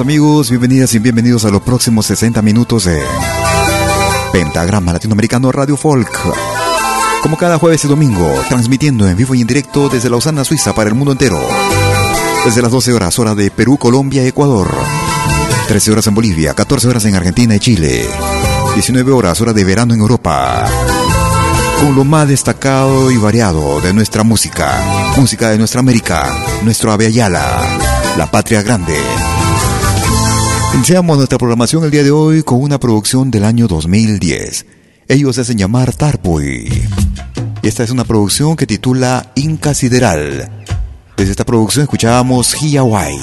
Amigos? Bienvenidas y bienvenidos a los próximos 60 minutos de Pentagrama Latinoamericano Radio Folk. Como cada jueves y domingo, transmitiendo en vivo y en directo desde Lausana, Suiza, para el mundo entero. Desde las 12 horas, hora de Perú, Colombia, Ecuador. 13 horas en Bolivia, 14 horas en Argentina y Chile. 19 horas, hora de verano en Europa. Con lo más destacado y variado de nuestra música. Música de nuestra América, nuestro Ave la patria grande. Iniciamos nuestra programación el día de hoy con una producción del año 2010. Ellos se hacen llamar Tarpuy. Y esta es una producción que titula Inca Sideral. Desde esta producción escuchábamos Hiawai.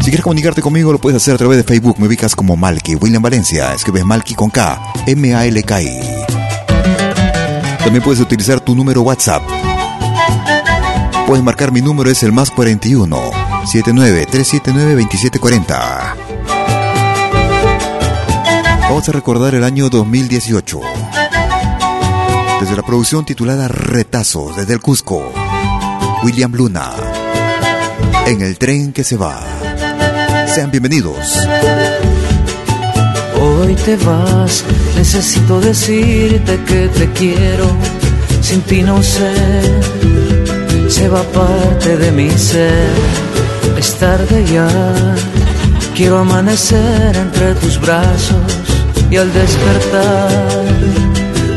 Si quieres comunicarte conmigo, lo puedes hacer a través de Facebook. Me ubicas como Malky, William Valencia. Escribes Malky con K, M-A-L-K-I. También puedes utilizar tu número WhatsApp. Puedes marcar mi número, es el más 41 79-379-2740. Vamos a recordar el año 2018. Desde la producción titulada Retazos desde el Cusco, William Luna. En el tren que se va. Sean bienvenidos. Hoy te vas, necesito decirte que te quiero. Sin ti no sé, se va parte de mi ser es tarde ya, quiero amanecer entre tus brazos y al despertar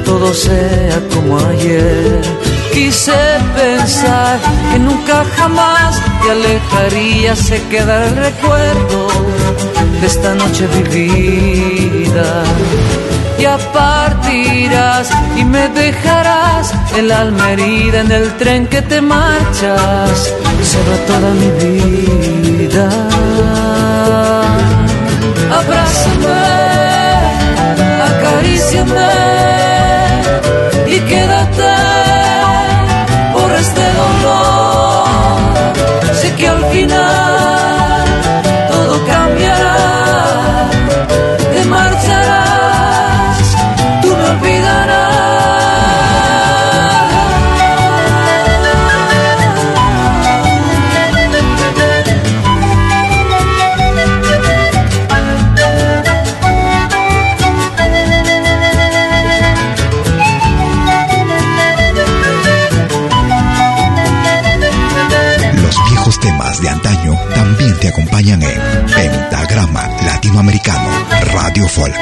todo sea como ayer. Quise pensar que nunca jamás te alejaría, se quedará el recuerdo de esta noche vivida. Ya partirás y me dejarás en la Almerida, en el tren que te marchas se va toda mi vida. Abrázame, acaríciame y quédate acompañan en Pentagrama Latinoamericano Radio Folk.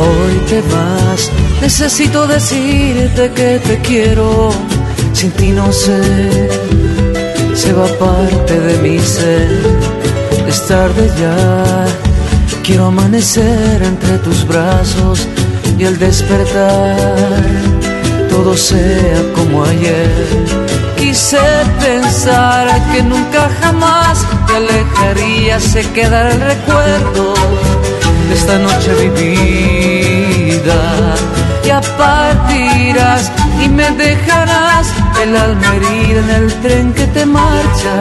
Hoy te vas, necesito decirte que te quiero, sin ti no sé, se va parte de mi ser, es tarde ya, quiero amanecer entre tus brazos y al despertar todo sea como ayer quise pensar que nunca jamás te alejaría, se quedará el recuerdo de esta noche vivida. Ya partirás y me dejarás el alma herida en el tren que te marcha,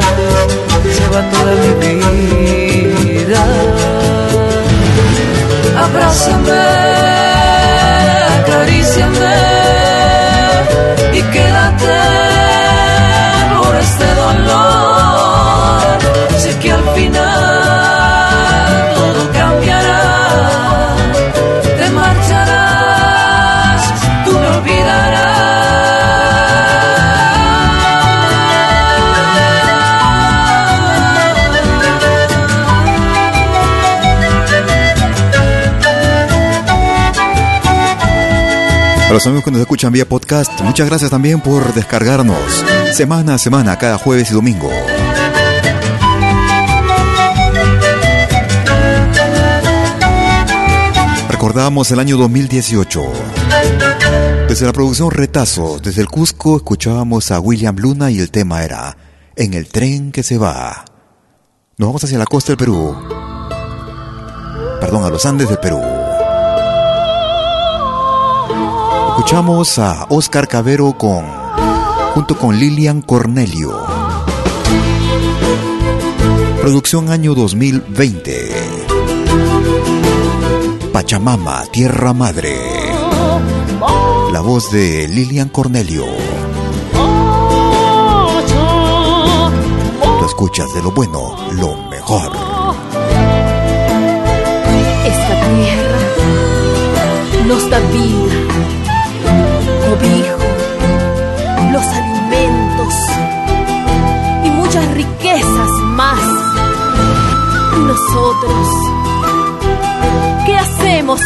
se va toda mi vida. Abrázame, acaríciame y quédate que al final todo cambiará. Te marcharás, tú me olvidarás. A los amigos que nos escuchan vía podcast, muchas gracias también por descargarnos semana a semana, cada jueves y domingo. Recordamos el año 2018. Desde la producción Retazo, desde el Cusco, escuchábamos a William Luna y el tema era En el tren que se va. Nos vamos hacia la costa del Perú. Perdón, a los Andes del Perú. Escuchamos a Oscar Cabero con junto con Lilian Cornelio. Producción año 2020. Pachamama, Tierra Madre. La voz de Lilian Cornelio. Tú escuchas de lo bueno, lo mejor. Esta tierra nos da vida, cobijo, los alimentos y muchas riquezas más. ¿Y nosotros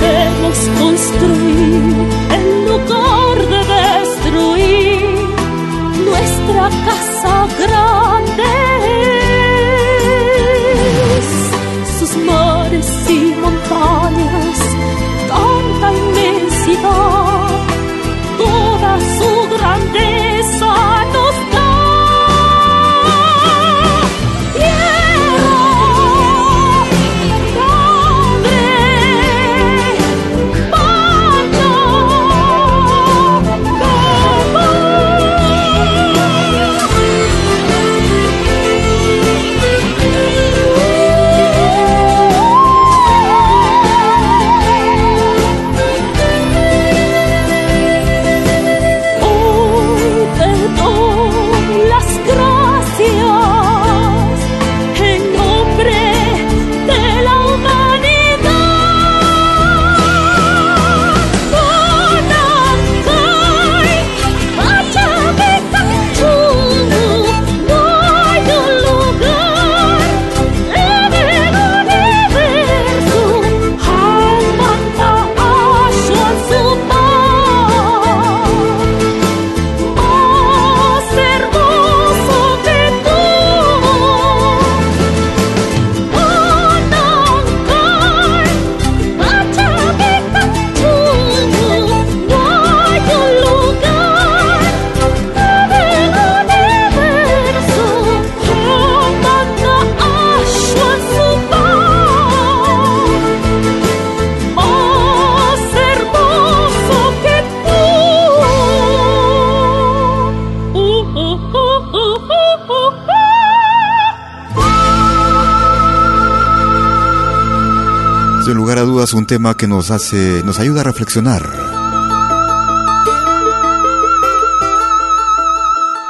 Debemos construir en lugar de destruir nuestra casa grande. Tema que nos hace, nos ayuda a reflexionar.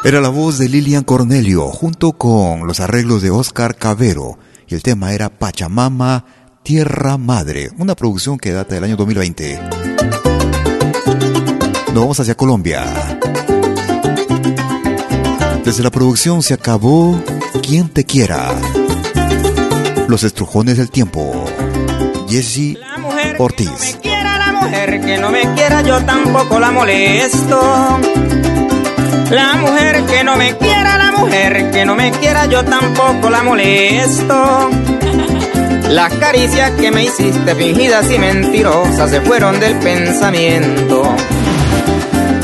Era la voz de Lilian Cornelio junto con los arreglos de Oscar Cabero y el tema era Pachamama, Tierra Madre, una producción que data del año 2020. Nos vamos hacia Colombia. Desde la producción se acabó Quien te quiera. Los estrujones del tiempo. Jesse Ortiz. Que no me quiera la mujer que no me quiera, yo tampoco la molesto. La mujer que no me quiera, la mujer que no me quiera, yo tampoco la molesto. Las caricias que me hiciste fingidas y mentirosas se fueron del pensamiento.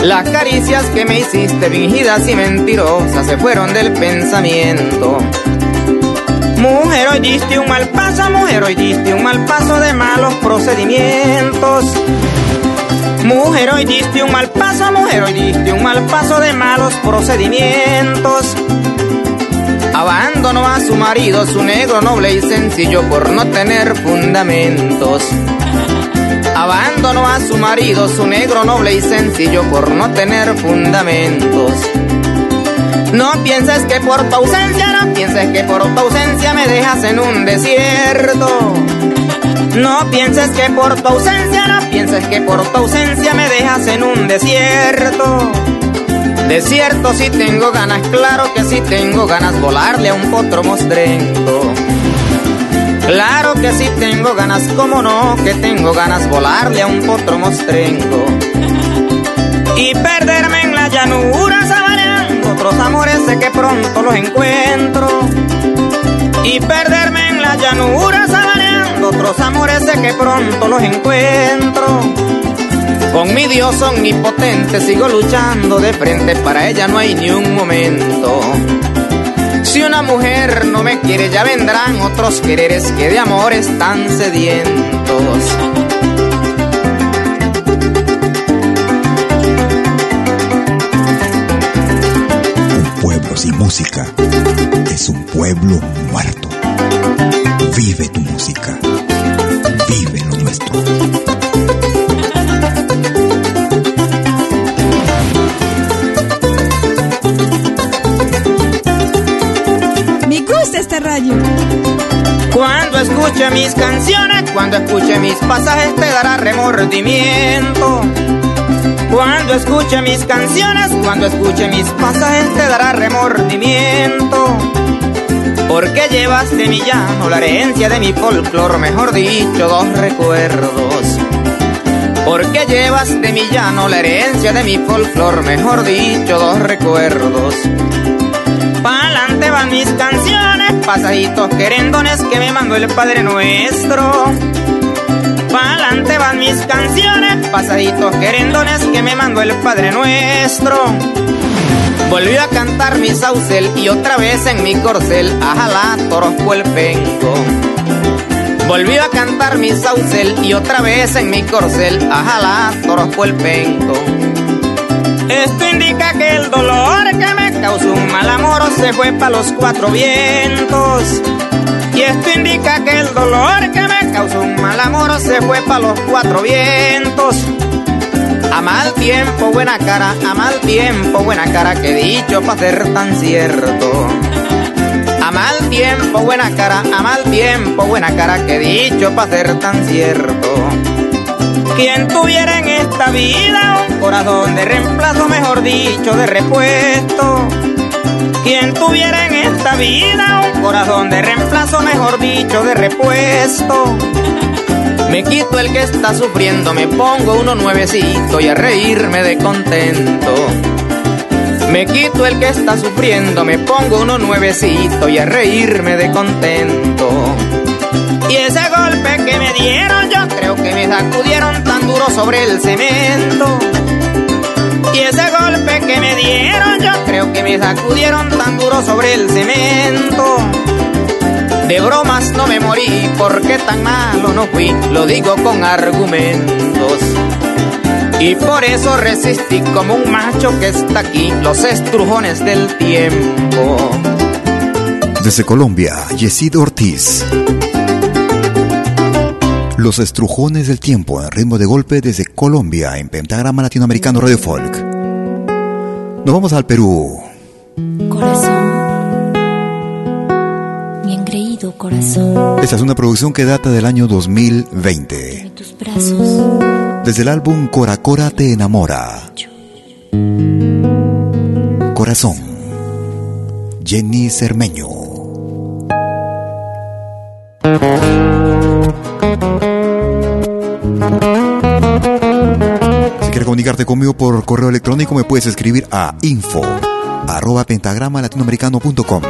Las caricias que me hiciste fingidas y mentirosas se fueron del pensamiento. Mujer, hoy diste un mal paso, mujer, hoy diste un mal paso de malos procedimientos. Mujer, hoy diste un mal paso, mujer, hoy diste un mal paso de malos procedimientos. Abandonó a su marido, su negro noble y sencillo por no tener fundamentos. Abandonó a su marido, su negro noble y sencillo por no tener fundamentos. No pienses que por tu ausencia, no pienses que por tu ausencia me dejas en un desierto. No pienses que por tu ausencia, no pienses que por tu ausencia me dejas en un desierto. Desierto si tengo ganas, claro que si tengo ganas volarle a un potro mostrenco. Claro que si tengo ganas, como no, que tengo ganas volarle a un potro mostrenco. Y perderme en la llanura, amores sé que pronto los encuentro. Y perderme en la llanura sabaneando otros amores sé que pronto los encuentro. Con mi Dios omnipotente sigo luchando de frente, para ella no hay ni un momento. Si una mujer no me quiere, ya vendrán otros quereres que de amor están sedientos. Pueblo muerto. Vive tu música. Vive lo nuestro. Me gusta esta radio. Cuando escuche mis canciones, cuando escuche mis pasajes, te dará remordimiento. Cuando escuche mis canciones, cuando escuche mis pasajes, te dará remordimiento. Porque llevas de mi llano la herencia de mi folclor, mejor dicho, dos recuerdos. Porque llevas de mi llano la herencia de mi folclor, mejor dicho, dos recuerdos. Pa'lante van mis canciones, pasajitos querendones que me mandó el Padre Nuestro. Pa'lante van mis canciones, pasajitos querendones que me mandó el Padre Nuestro. Volvió a cantar mi saucel y otra vez en mi corcel, ajala, toros el penco. Volvió a cantar mi saucel y otra vez en mi corcel, ajala, toros el penco. Esto indica que el dolor que me causó un mal amor se fue para los cuatro vientos. Y esto indica que el dolor que me causó un mal amor se fue para los cuatro vientos. A mal tiempo, buena cara, a mal tiempo, buena cara, que dicho para ser tan cierto. A mal tiempo, buena cara, a mal tiempo, buena cara, que dicho para ser tan cierto. Quien tuviera en esta vida un corazón de reemplazo, mejor dicho, de repuesto. Quien tuviera en esta vida un corazón de reemplazo, mejor dicho, de repuesto. Me quito el que está sufriendo, me pongo uno nuevecito y a reírme de contento. Me quito el que está sufriendo, me pongo uno nuevecito y a reírme de contento. Y ese golpe que me dieron, yo creo que me sacudieron tan duro sobre el cemento. Y ese golpe que me dieron, yo creo que me sacudieron tan duro sobre el cemento. De bromas no me morí, porque tan malo no fui, lo digo con argumentos. Y por eso resistí como un macho que está aquí, los estrujones del tiempo. Desde Colombia, Yesid Ortiz. Los estrujones del tiempo en ritmo de golpe desde Colombia en Pentagrama Latinoamericano Radio Folk. Nos vamos al Perú. Corazón, corazón, Esta es una producción que data del año 2020. en tus brazos, Desde el álbum Cora Cora te enamora. Corazón. Jenny Cermeño. Si quieres comunicarte conmigo por correo electrónico me puedes escribir a info arroba pentagrama latinoamericano.com.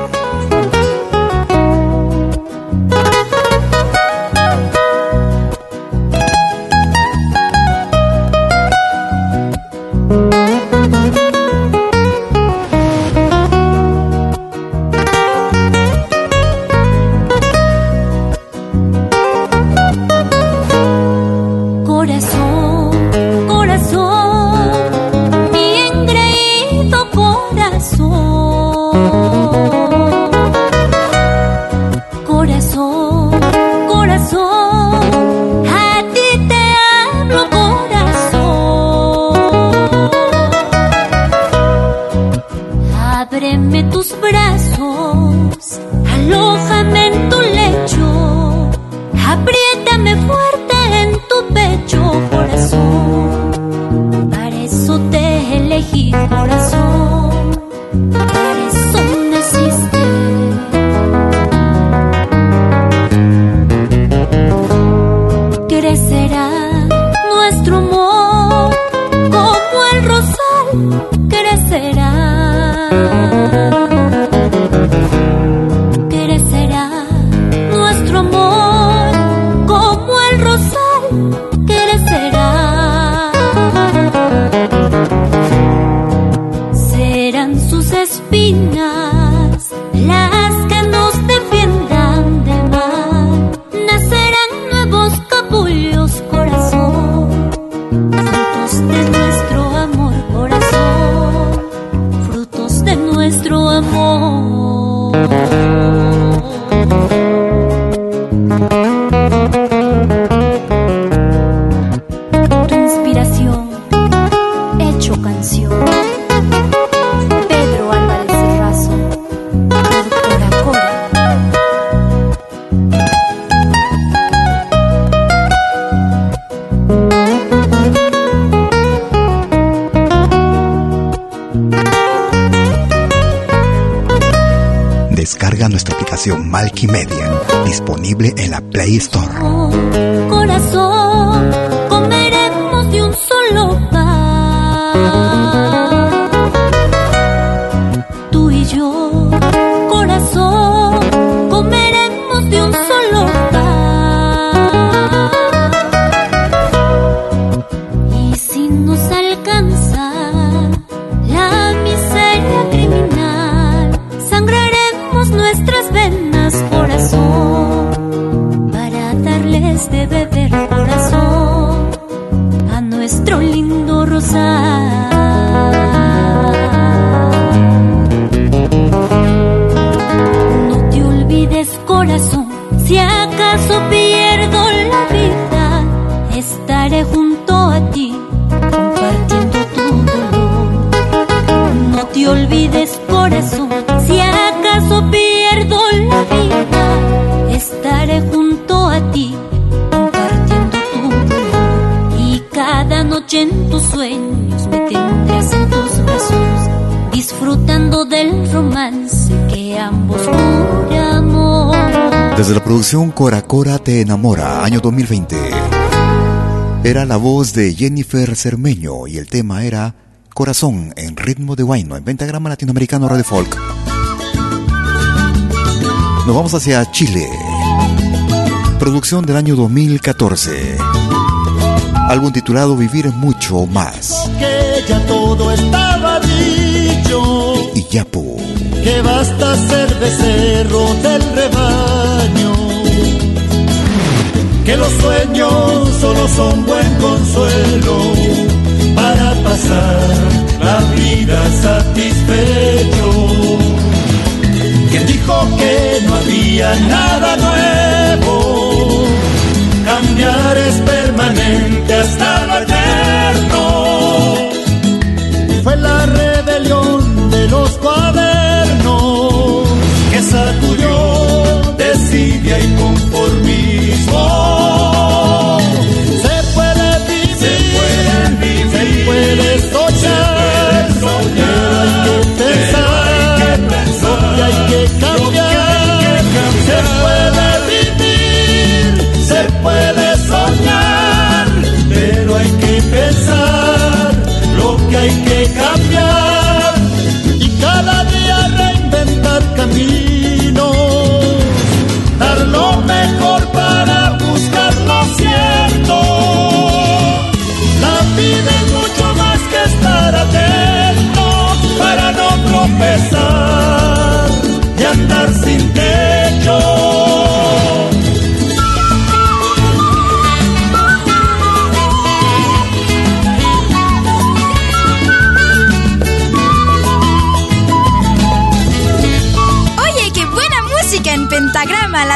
Desde la producción Cora Cora Te Enamora, año 2020. Era la voz de Jennifer Cermeño y el tema era Corazón en ritmo de guayno en pentagrama latinoamericano Radio Folk. Nos vamos hacia Chile. Producción del año 2014. Álbum titulado Vivir mucho más. Que ya todo estaba dicho. Y Yapu. Que basta ser becerro del rebaño. Que los sueños solo son buen consuelo para pasar la vida satisfecho. Quien dijo que no había nada nuevo, cambiar es permanente hasta lo eterno. Fue la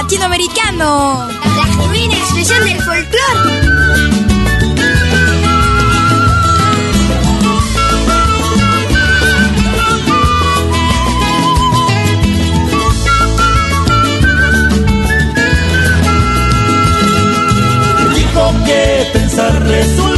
latinoamericano. La genuina expresión del folclore. Dijo que pensar resulta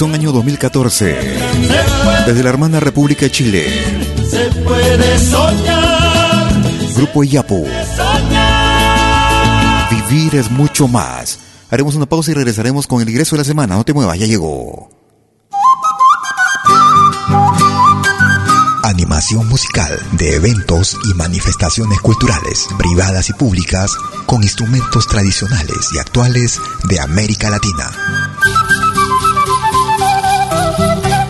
Producción año 2014. Desde la hermana República de Chile. Se puede soñar. Grupo Iyapu. Vivir es mucho más. Haremos una pausa y regresaremos con el ingreso de la semana. No te muevas, ya llegó. Animación musical de eventos y manifestaciones culturales, privadas y públicas, con instrumentos tradicionales y actuales de América Latina.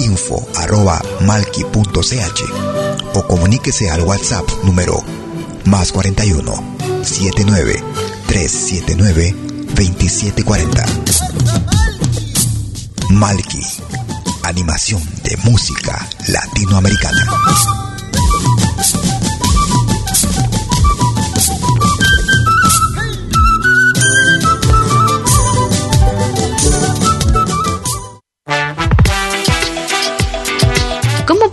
info.malki.ch o comuníquese al WhatsApp número más 41 79 379 2740. Malky, animación de música latinoamericana.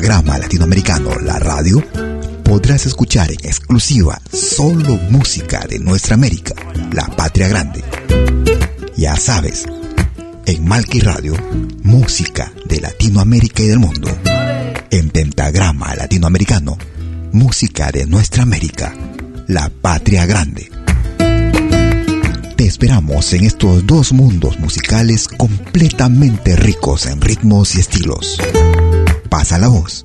Latinoamericano La Radio podrás escuchar en exclusiva solo música de nuestra América, la patria grande. Ya sabes, en Malky Radio, música de Latinoamérica y del mundo. En Pentagrama Latinoamericano, música de nuestra América, la patria grande. Te esperamos en estos dos mundos musicales completamente ricos en ritmos y estilos. Pasa la voz.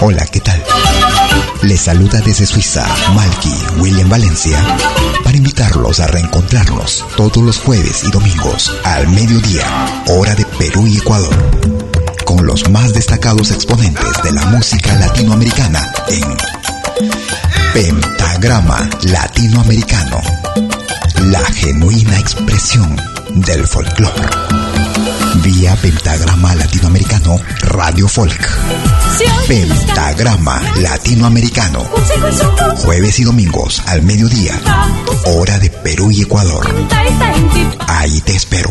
Hola, ¿qué tal? Les saluda desde Suiza Malky William Valencia para invitarlos a reencontrarnos todos los jueves y domingos al mediodía, hora de Perú y Ecuador, con los más destacados exponentes de la música latinoamericana en Pentagrama Latinoamericano, la genuina expresión del folclore. Vía Pentagrama Latinoamericano Radio Folk. Pentagrama Latinoamericano. Jueves y domingos al mediodía. Hora de Perú y Ecuador. Ahí te espero.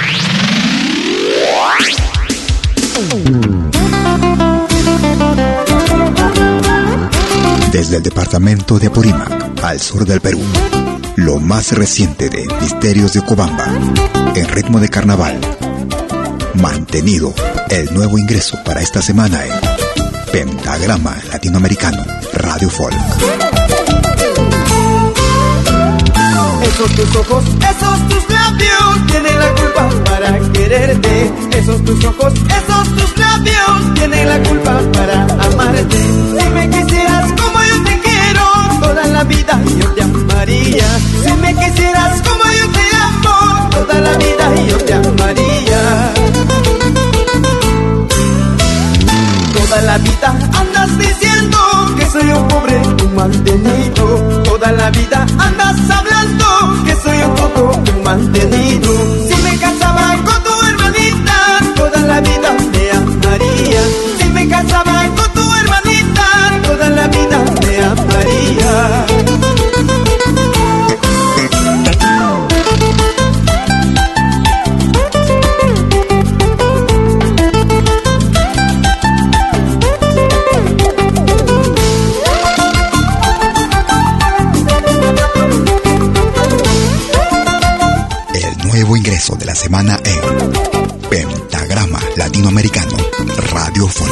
Desde el departamento de Apurímac, al sur del Perú, lo más reciente de Misterios de Cobamba, en ritmo de carnaval. Mantenido el nuevo ingreso para esta semana en Pentagrama Latinoamericano Radio Folk. Esos tus ojos, esos tus labios tienen la culpa para quererte. Esos tus ojos, esos tus labios tienen la culpa para amarte. Si me quisieras como yo te quiero, toda la vida yo te amaría. Si me quisieras como yo te amo, toda la vida yo te amaría. Toda la vida andas diciendo que soy un pobre un mantenido. Toda la vida andas hablando que soy un poco un mantenido. Si me casaba con tu hermanita, toda la vida me semana en Pentagrama Latinoamericano Radio Folk.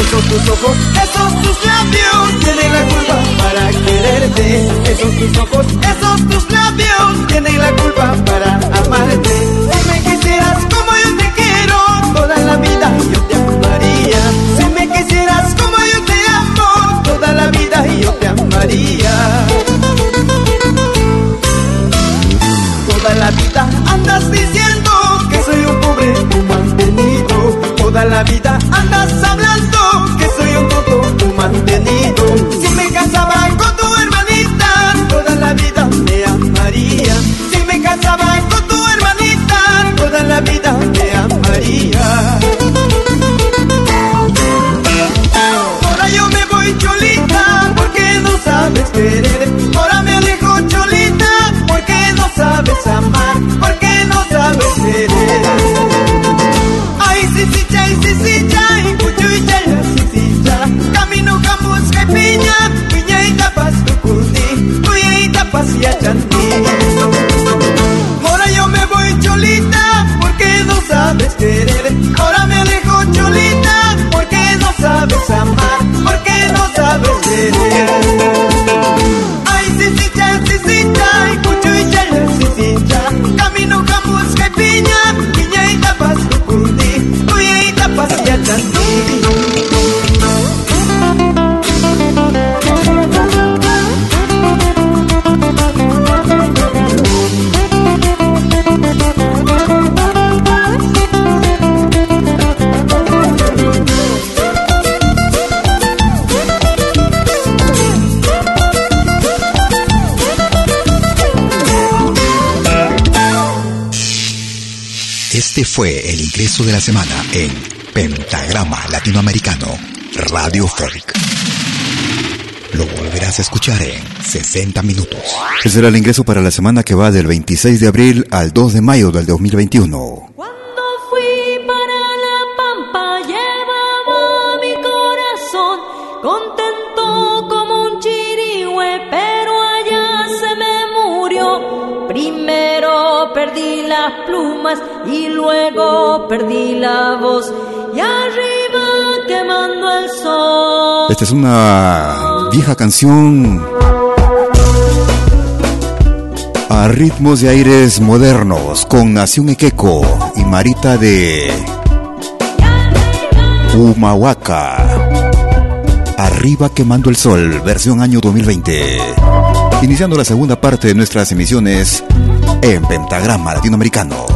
Esos tus ojos, esos tus labios tienen la culpa para quererte. Esos tus ojos, esos tus labios tienen la culpa para amarte. Si me quisieras como yo te quiero, toda la vida yo te amaría. Si me quisieras como yo te amo, toda la vida yo te amaría. Amar, porque no sabes querer. Ay, sí, sí, chay, sí, sí, chay, cuyo y chay, sí, sí, chay. Camino, camus, que piña, piña y tapas tu curti, tuya y tapas y achanti. Ahora yo me voy cholita porque no sabes querer. Ahora ingreso de la semana en Pentagrama Latinoamericano Radio Folk. Lo volverás a escuchar en 60 minutos. Ese será el ingreso para la semana que va del 26 de abril al 2 de mayo del 2021. Y luego perdí la voz y arriba quemando el sol. Esta es una vieja canción a ritmos y aires modernos con Nación Equeco y Marita de Humahuaca. Arriba quemando el sol, versión año 2020. Iniciando la segunda parte de nuestras emisiones en Pentagrama Latinoamericano.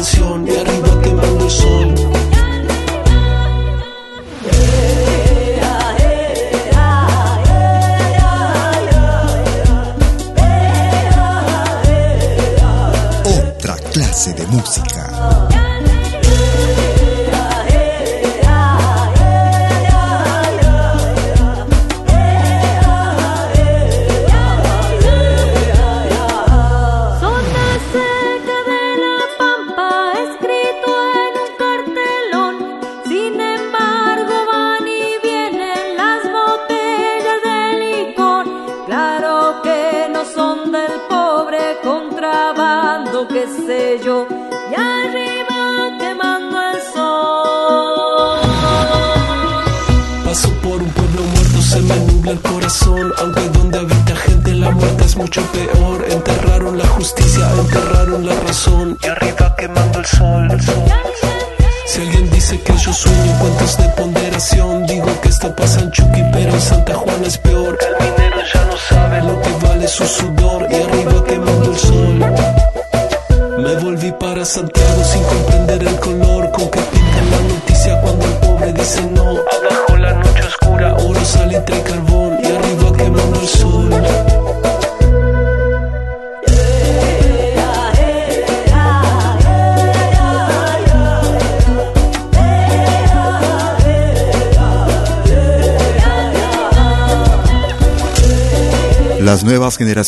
Volvimos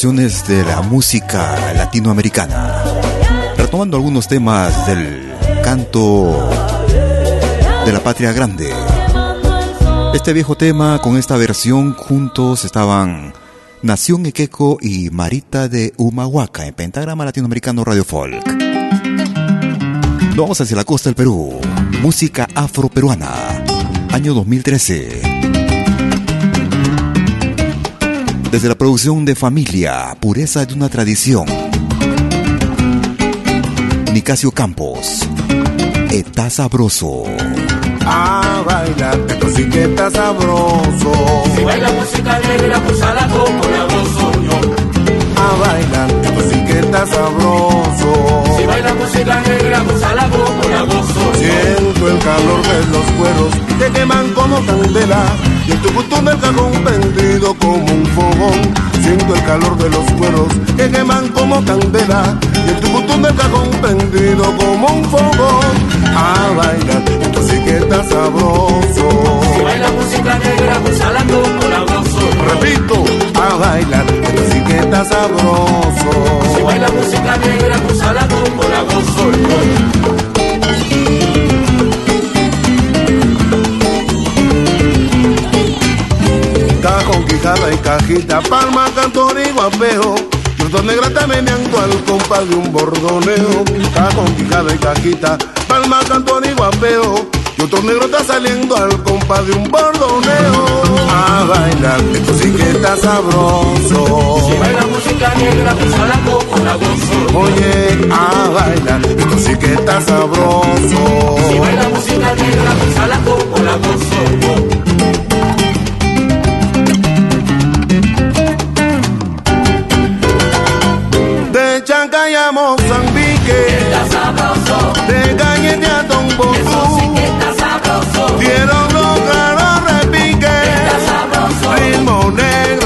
de la música latinoamericana. Retomando algunos temas del canto de la patria grande. Este viejo tema con esta versión juntos estaban Nación Equeco y Marita de Humahuaca en Pentagrama Latinoamericano Radio Folk. Vamos hacia la costa del Perú. Música afroperuana. Año 2013. Desde la producción de Familia, Pureza de una Tradición. Nicasio Campos. Está sabroso. A bailar, esto sí que está sabroso. Si baila música negra, pues a la como la gozo yo. A bailar, esto sí que está sabroso. Baila música negra, pues a la como la gozo yo. Siento el calor de los cueros que queman como candela y el tucutún del cajón prendido como un fogón. Siento el calor de los cueros que queman como candela y el tucutún del cajón prendido como un fogón. A bailar, esto sí que está sabroso. Si baila música negra, pues a la como la gozo. Repito, a bailar, esto sí que está sabroso. Baila música negra, pues a la como la gozo yo. Cajón, quijada y cajita, palma, cantor y guapeo. Los negra está meneando al compás de un bordoneo. Cajón, quijada y cajita, palma, cantor y guapeo. Y otro negro está saliendo al compás de un bordoneo. A bailar, esto sí que está sabroso. Si baila música negra, pues a la como la gozo. Oye, a bailar, esto sí que está sabroso. Si baila música negra, pues a la como la gozo. De Chancay a Quiero repiques, Está sabroso, ritmo negro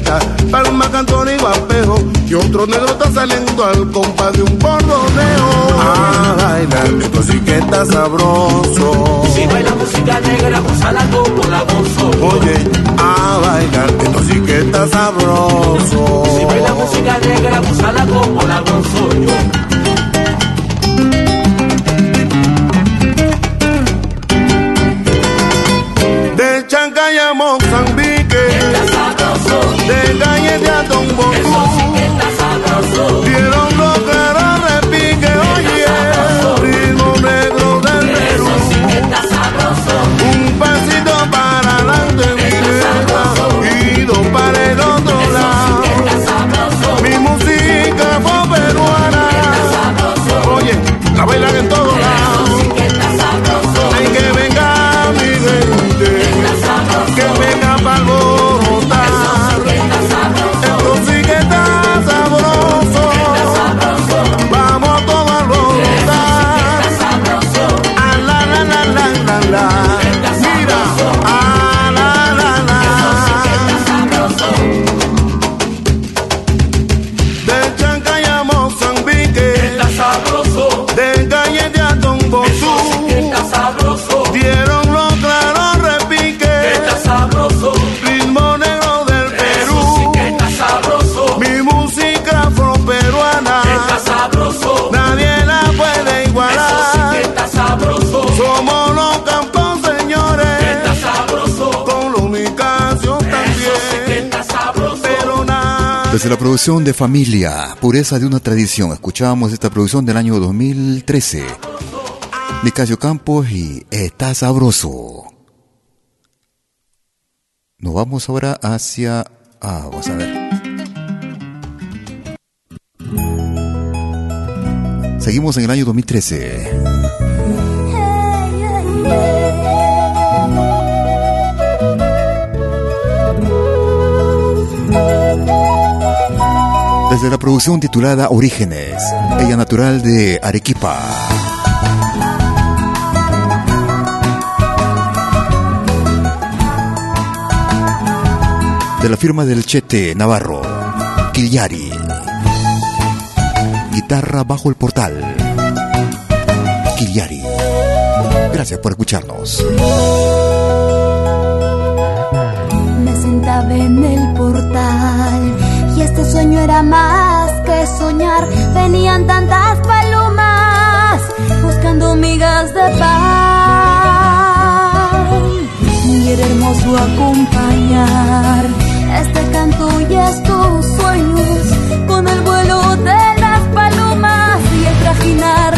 cajita, palma, cantor y guapeo. Y otro negro está saliendo al compás de un bordoneo. A bailar, esto sí que está sabroso. Si baila música negra, pues a la como la gozo. Oye, a bailar, esto sí que está sabroso. Si baila música negra, pues a la como la gozo yo. Desde la producción de Familia, Pureza de una Tradición, escuchábamos esta producción del año 2013. Nicasio Campos y Está Sabroso. Nos vamos ahora hacia... Ah, vamos a ver. Seguimos en el año 2013. Desde la producción titulada Orígenes, ella natural de Arequipa. De la firma del Chete Navarro, Quillari. Guitarra bajo el portal. Quillari. Gracias por escucharnos. Me sentaba en el portal este sueño era más que soñar. Venían tantas palomas buscando migas de pan. Y era hermoso acompañar este canto y estos sueños con el vuelo de las palomas y el trajinar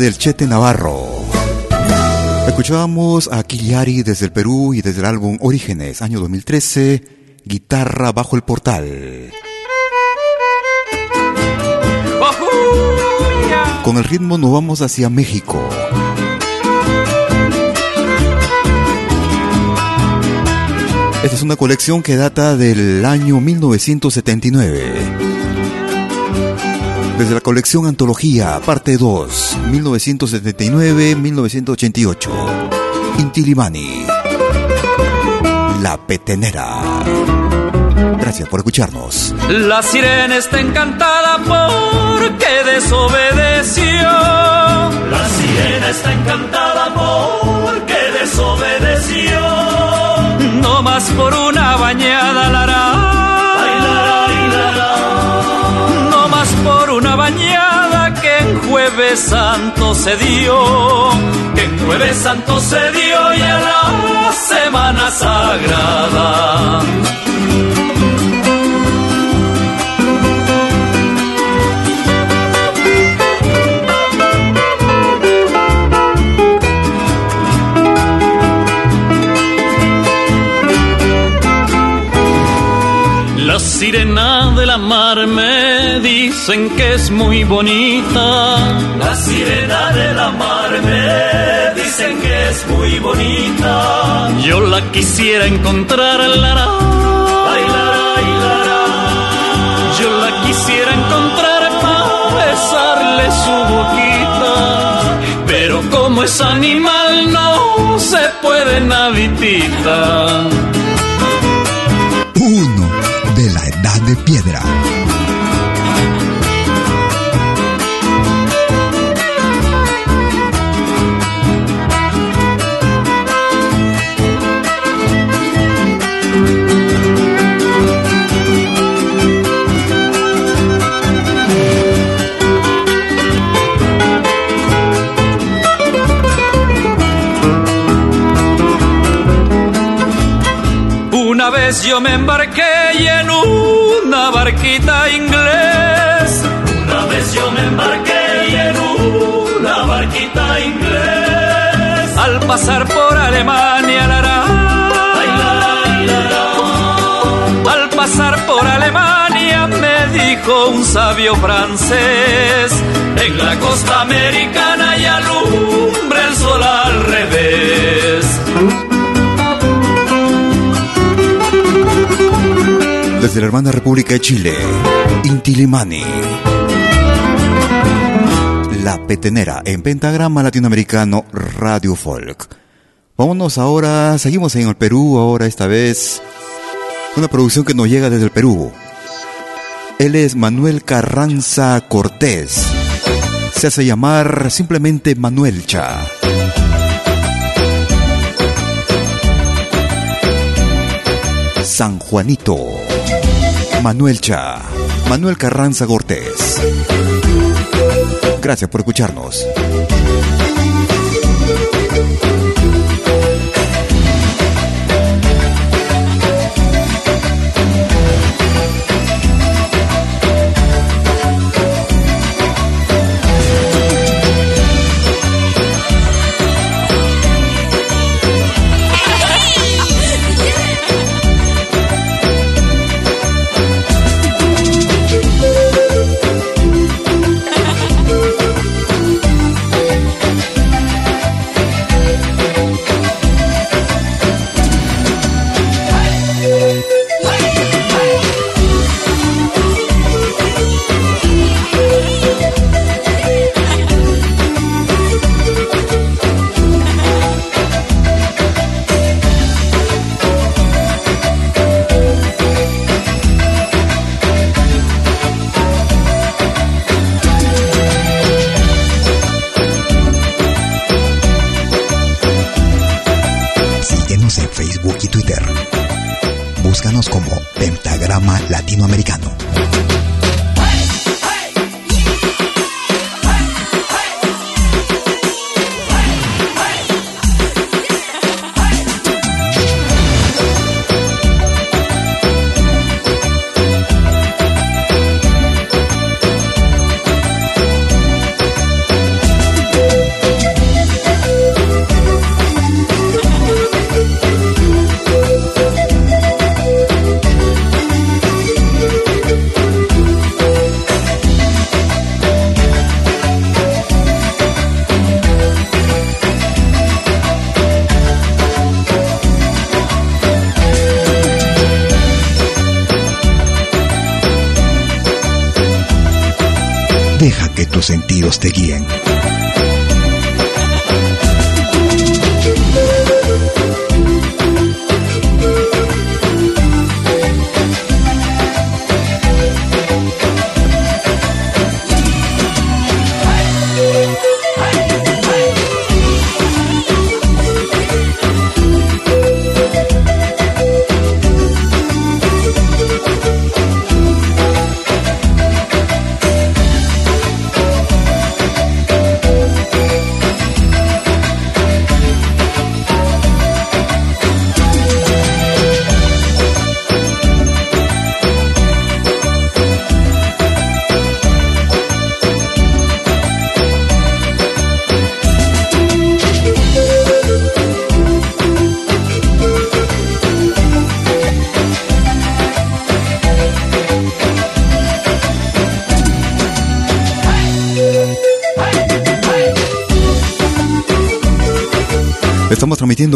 del Chete Navarro. Escuchábamos a Quillari desde el Perú y desde el álbum Orígenes, año 2013, Guitarra bajo el portal. Con el ritmo nos vamos hacia México. Esta es una colección que data del año 1979. Desde la colección Antología, parte 2, 1979-1988. Intilimani. La Petenera. Gracias por escucharnos. La sirena está encantada porque desobedeció. La sirena está encantada porque desobedeció. No más por una bañada la. jueves santo se dio, que jueves santo se dio y la semana sagrada. La sirena me dicen que es muy bonita. La sirena de la mar me dicen que es muy bonita. Yo la quisiera encontrar, la Ay, lara, ay, lara. Yo la quisiera encontrar para besarle su boquita. Pero como es animal no se puede navitita. Uno de la edad de piedra. Yo me embarqué y en una barquita inglés. Una vez yo me embarqué y en una barquita inglés. Al pasar por Alemania, la, la, al pasar por Alemania me dijo un sabio francés. En la costa americana y alumbra el sol al revés. Desde la hermana República de Chile, Intilimani. La Petenera en pentagrama latinoamericano Radio Folk. Vámonos ahora, seguimos en el Perú, ahora esta vez una producción que nos llega desde el Perú. Él es Manuel Carranza Cortés. Se hace llamar simplemente Manuel Cha. San Juanito. Manuel Cha. Manuel Carranza Cortés. Gracias por escucharnos.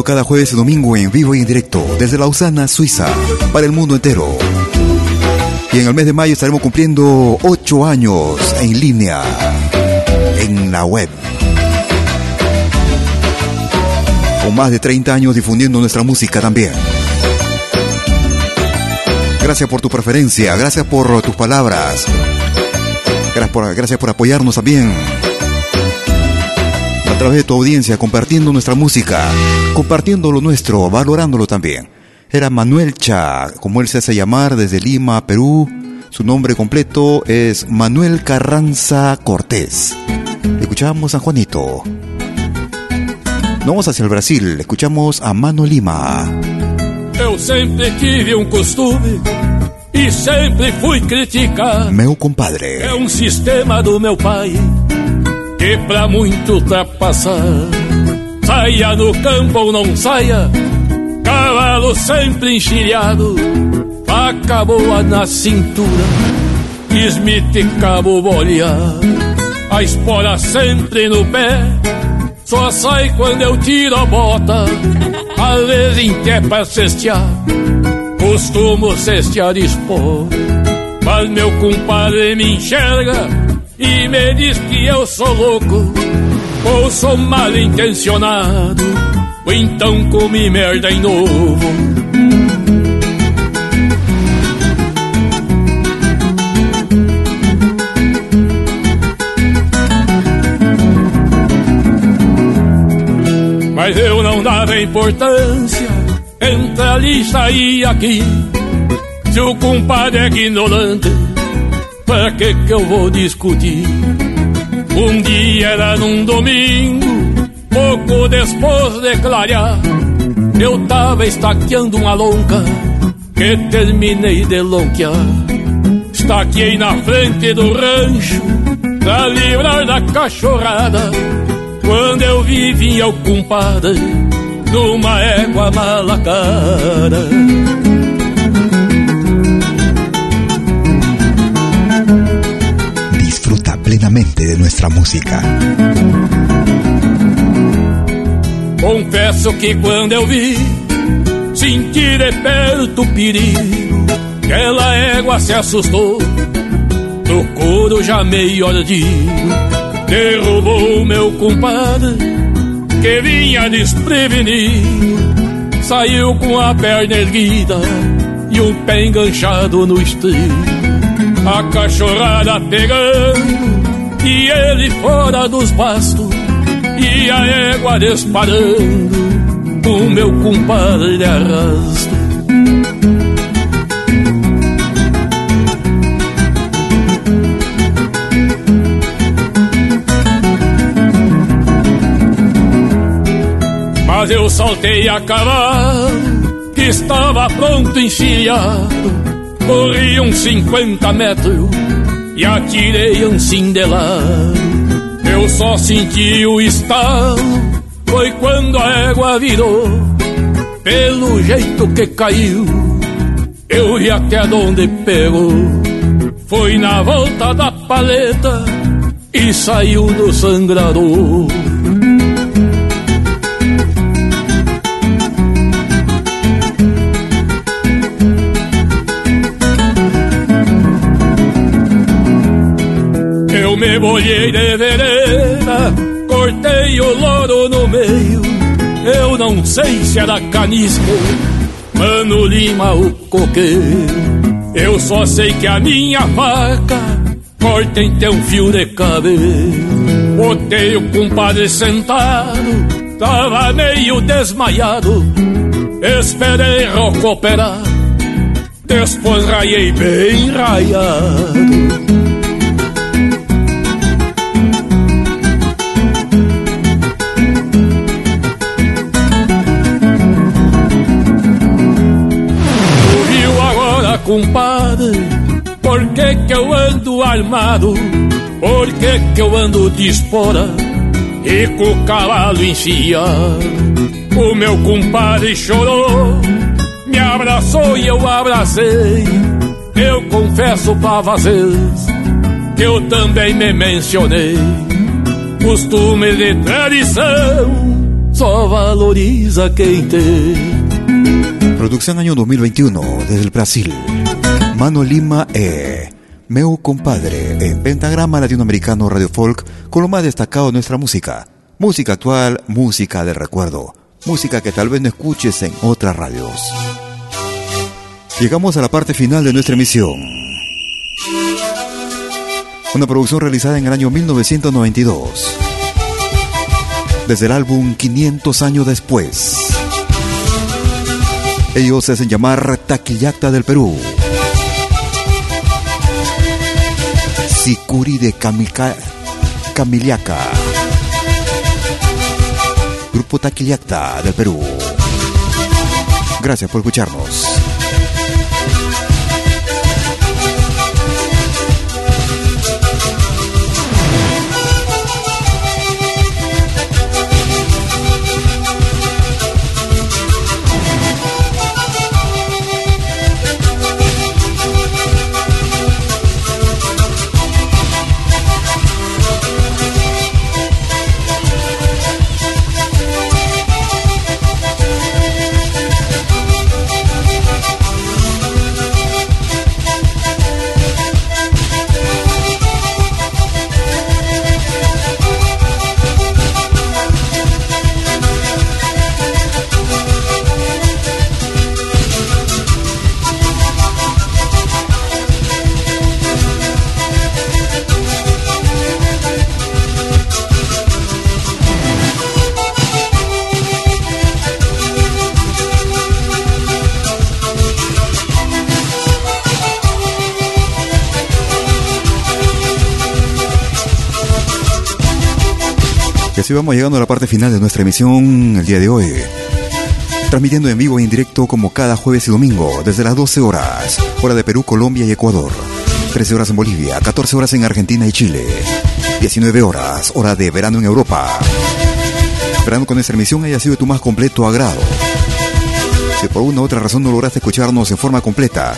Cada jueves y domingo en vivo y en directo desde Lausana, Suiza, para el mundo entero. Y en el mes de mayo estaremos cumpliendo 8 años en línea, en la web. Con más de 30 años difundiendo nuestra música también. Gracias por tu preferencia, gracias por tus palabras. Gracias por apoyarnos también. A través de tu audiencia, compartiendo nuestra música, compartiendo lo nuestro, valorándolo también. Era Manuel Cha, como él se hace llamar desde Lima, Perú. Su nombre completo es Manuel Carranza Cortés. Escuchamos a Juanito. Nos vamos hacia el Brasil, escuchamos a Mano Lima. Eu sempre tive um costume e sempre fui criticar. Meu compadre. É um sistema do meu pai que pra muito ultrapassar. Saia no campo ou não saia, cavalo sempre enxilhado, faca boa na cintura, Smith cabo bolear, a espora sempre no pé, só sai quando eu tiro a bota, em que é pra cestear, costumo cestear espó, mas meu compadre me enxerga e me diz que eu sou louco ou sou mal intencionado, ou então comi merda em novo. Mas eu não dava importância entre ali e sair aqui. Se o compadre é ignorante, pra que que eu vou discutir? Um dia era num domingo, pouco depois de clarear, eu tava estaqueando uma lonca que terminei de lonquear. Estaquei na frente do rancho pra livrar da cachorrada. Quando eu vi vinha o compadre numa égua malacara. Plenamente de nuestra música. Confesso que quando eu vi, senti de perto o perigo. Aquela égua se assustou, no couro já meio ardido. Derrubou meu compadre, que vinha desprevenido. Saiu com a perna erguida e um pé enganchado no estribo. A cachorrada pegando e ele fora dos bastos. E a égua disparando, o meu compadre arrasto. Mas eu saltei a cavalo, que estava pronto enfiado. Corri uns 50 metros e atirei de lado. Eu só senti o estalo, foi quando a égua virou. Pelo jeito que caiu, eu vi até onde pegou. Foi na volta da paleta e saiu do sangrador. Eu me bolhei de vereda, cortei o louro no meio. Eu não sei se era canisco, mano lima o coqueiro. Eu só sei que a minha faca corta em teu fio de cabelo. Botei o compadre sentado, tava meio desmaiado. Esperei recuperar, depois raiei bem raiado. Compadre? Por que que eu ando armado? Por que que eu ando de espora? E com o cavalo enfiado? O meu compadre chorou, me abraçou e eu abracei. Eu confesso pra vocês que eu também me mencionei. Costume de tradição só valoriza quem tem. Producción año 2021 desde el Brasil. Mano Lima e Meu Compadre en Pentagrama Latinoamericano Radio Folk con lo más destacado de nuestra música. Música actual, música de recuerdo. Música que tal vez no escuches en otras radios. Llegamos a la parte final de nuestra emisión. Una producción realizada en el año 1992. Desde el álbum 500 años después. Ellos se hacen llamar Taquillacta del Perú. Sicuri de Camilca, Camiliaca. Grupo Taquillacta del Perú. Gracias por escucharnos. Así vamos llegando a la parte final de nuestra emisión el día de hoy. Transmitiendo en vivo e en directo como cada jueves y domingo desde las 12 horas, hora de Perú, Colombia y Ecuador. 13 horas en Bolivia, 14 horas en Argentina y Chile. 19 horas, hora de verano en Europa. Esperando con esta emisión haya sido de tu más completo agrado. Si por una u otra razón no lograste escucharnos en forma completa,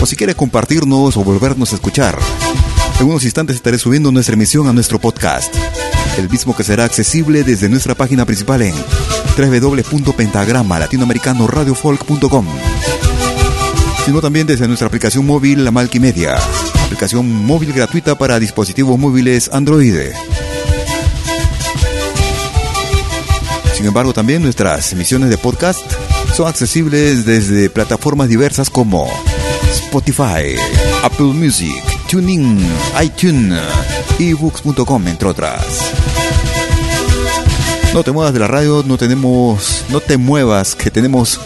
o si quieres compartirnos o volvernos a escuchar, en unos instantes estaré subiendo nuestra emisión a nuestro podcast el mismo que será accesible desde nuestra página principal en www.pentagrama latinoamericanoradiofolk.com sino también desde nuestra aplicación móvil La Malquimedia, aplicación móvil gratuita para dispositivos móviles Android. Sin embargo, también nuestras emisiones de podcast son accesibles desde plataformas diversas como Spotify, Apple Music, TuneIn, iTunes, ebooks.com, entre otras. No te muevas de la radio, no tenemos, no te muevas, que tenemos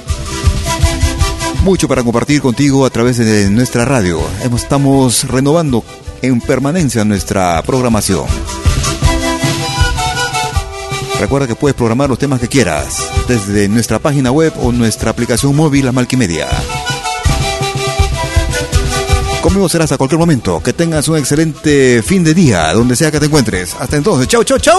mucho para compartir contigo a través de nuestra radio. Estamos renovando en permanencia nuestra programación. Recuerda que puedes programar los temas que quieras desde nuestra página web o nuestra aplicación móvil La Malquimedia. Conmigo serás a cualquier momento. Que tengas un excelente fin de día, donde sea que te encuentres. Hasta entonces, chau, chau, chau.